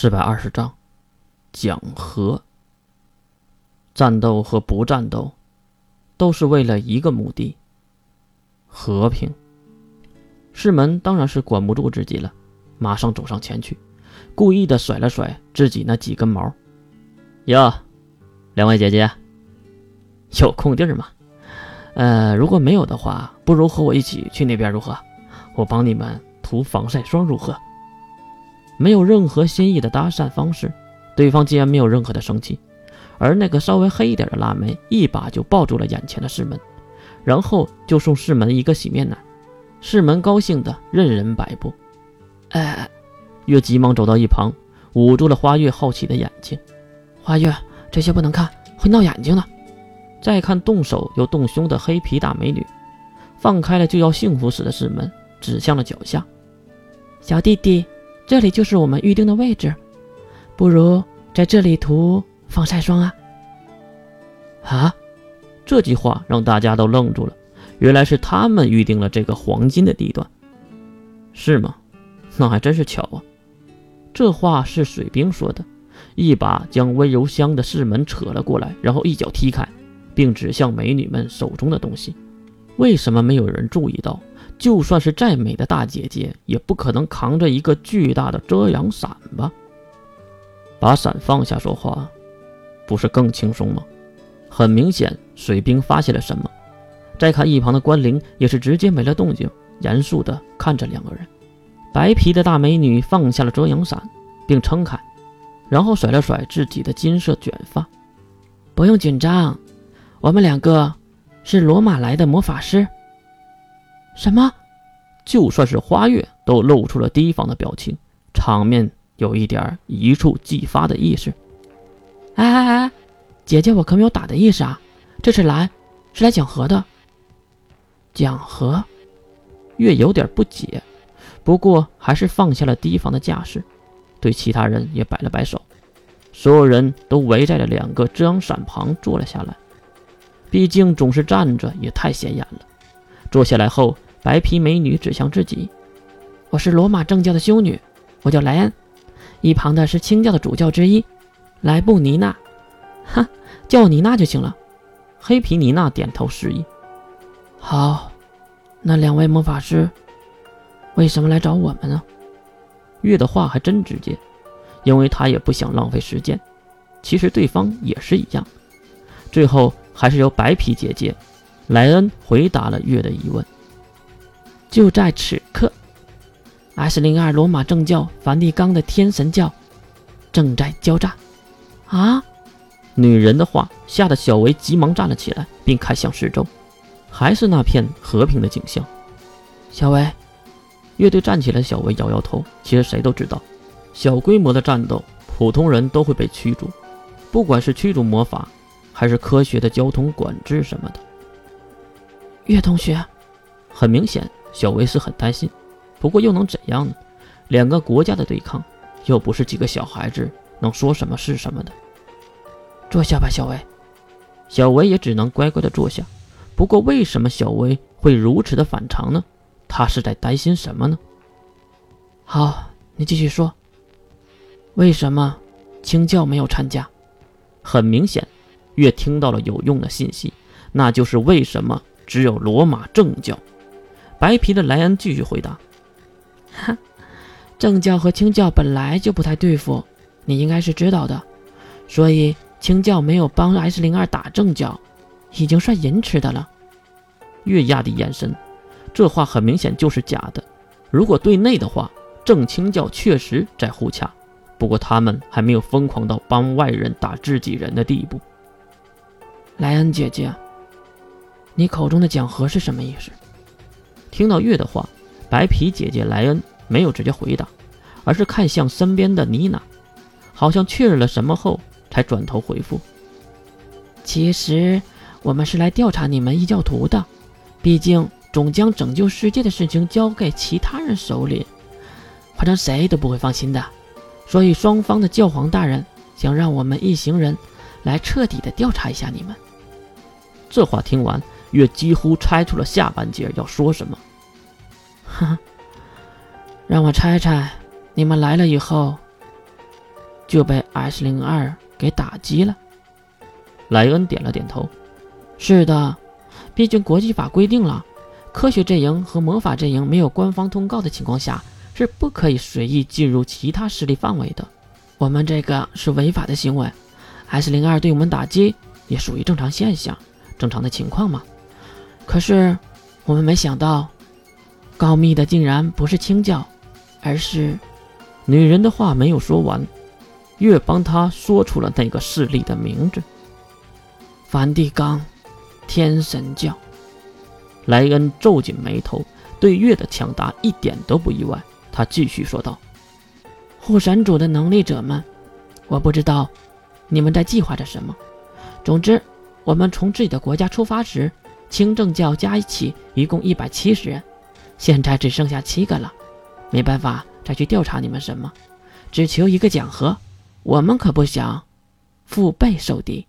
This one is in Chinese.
四百二十章，讲和。战斗和不战斗，都是为了一个目的——和平。世门当然是管不住自己了，马上走上前去，故意的甩了甩自己那几根毛。哟，两位姐姐，有空地儿吗？呃，如果没有的话，不如和我一起去那边如何？我帮你们涂防晒霜如何？没有任何新意的搭讪方式，对方竟然没有任何的生气，而那个稍微黑一点的辣妹一把就抱住了眼前的世门，然后就送世门一个洗面奶。世门高兴的任人摆布。哎，月急忙走到一旁，捂住了花月好奇的眼睛。花月，这些不能看，会闹眼睛的。再看动手又动胸的黑皮大美女，放开了就要幸福死的世门，指向了脚下，小弟弟。这里就是我们预定的位置，不如在这里涂防晒霜啊！啊，这句话让大家都愣住了，原来是他们预定了这个黄金的地段，是吗？那还真是巧啊！这话是水兵说的，一把将温柔乡的室门扯了过来，然后一脚踢开，并指向美女们手中的东西。为什么没有人注意到？就算是再美的大姐姐，也不可能扛着一个巨大的遮阳伞吧？把伞放下说话，不是更轻松吗？很明显，水兵发现了什么。再看一旁的关灵，也是直接没了动静，严肃地看着两个人。白皮的大美女放下了遮阳伞，并撑开，然后甩了甩自己的金色卷发：“不用紧张，我们两个是罗马来的魔法师。”什么？就算是花月都露出了提防的表情，场面有一点一触即发的意思。哎哎哎，姐姐，我可没有打的意思啊！这次来是来讲和的。讲和？月有点不解，不过还是放下了提防的架势，对其他人也摆了摆手。所有人都围在了两个遮阳伞旁坐了下来，毕竟总是站着也太显眼了。坐下来后。白皮美女指向自己：“我是罗马正教的修女，我叫莱恩。一旁的是清教的主教之一，莱布尼娜。哈，叫我妮娜就行了。”黑皮妮娜点头示意。好，那两位魔法师为什么来找我们呢？月的话还真直接，因为他也不想浪费时间。其实对方也是一样。最后还是由白皮姐姐莱恩回答了月的疑问。就在此刻，S 零二罗马正教梵蒂冈的天神教正在交战。啊！女人的话吓得小维急忙站了起来，并看向四周，还是那片和平的景象。小维，乐队站起来，小维摇摇头。其实谁都知道，小规模的战斗，普通人都会被驱逐，不管是驱逐魔法，还是科学的交通管制什么的。岳同学，很明显。小维是很担心，不过又能怎样呢？两个国家的对抗，又不是几个小孩子能说什么是什么的。坐下吧，小维。小维也只能乖乖的坐下。不过为什么小维会如此的反常呢？他是在担心什么呢？好，你继续说。为什么清教没有参加？很明显，月听到了有用的信息，那就是为什么只有罗马正教。白皮的莱恩继续回答：“哈，正教和清教本来就不太对付，你应该是知道的。所以清教没有帮 S 零二打正教，已经算仁慈的了。”月亚的眼神，这话很明显就是假的。如果对内的话，正清教确实在互掐，不过他们还没有疯狂到帮外人打自己人的地步。莱恩姐姐，你口中的讲和是什么意思？听到月的话，白皮姐姐莱恩没有直接回答，而是看向身边的妮娜，好像确认了什么后，才转头回复：“其实我们是来调查你们异教徒的，毕竟总将拯救世界的事情交给其他人手里，反正谁都不会放心的。所以双方的教皇大人想让我们一行人来彻底的调查一下你们。”这话听完。月几乎猜出了下半截要说什么。哈，让我猜猜，你们来了以后就被 S 零二给打击了。莱恩点了点头：“是的，毕竟国际法规定了，科学阵营和魔法阵营没有官方通告的情况下，是不可以随意进入其他势力范围的。我们这个是违法的行为。S 零二对我们打击也属于正常现象，正常的情况嘛。可是我们没想到，告密的竟然不是清教，而是……女人的话没有说完。”月帮她说出了那个势力的名字：梵蒂冈天神教。莱恩皱紧眉头，对月的抢答一点都不意外。他继续说道：“护神主的能力者们，我不知道你们在计划着什么。总之，我们从自己的国家出发时，清正教加一起一共一百七十人，现在只剩下七个了。没办法再去调查你们什么，只求一个讲和。”我们可不想腹背受敌。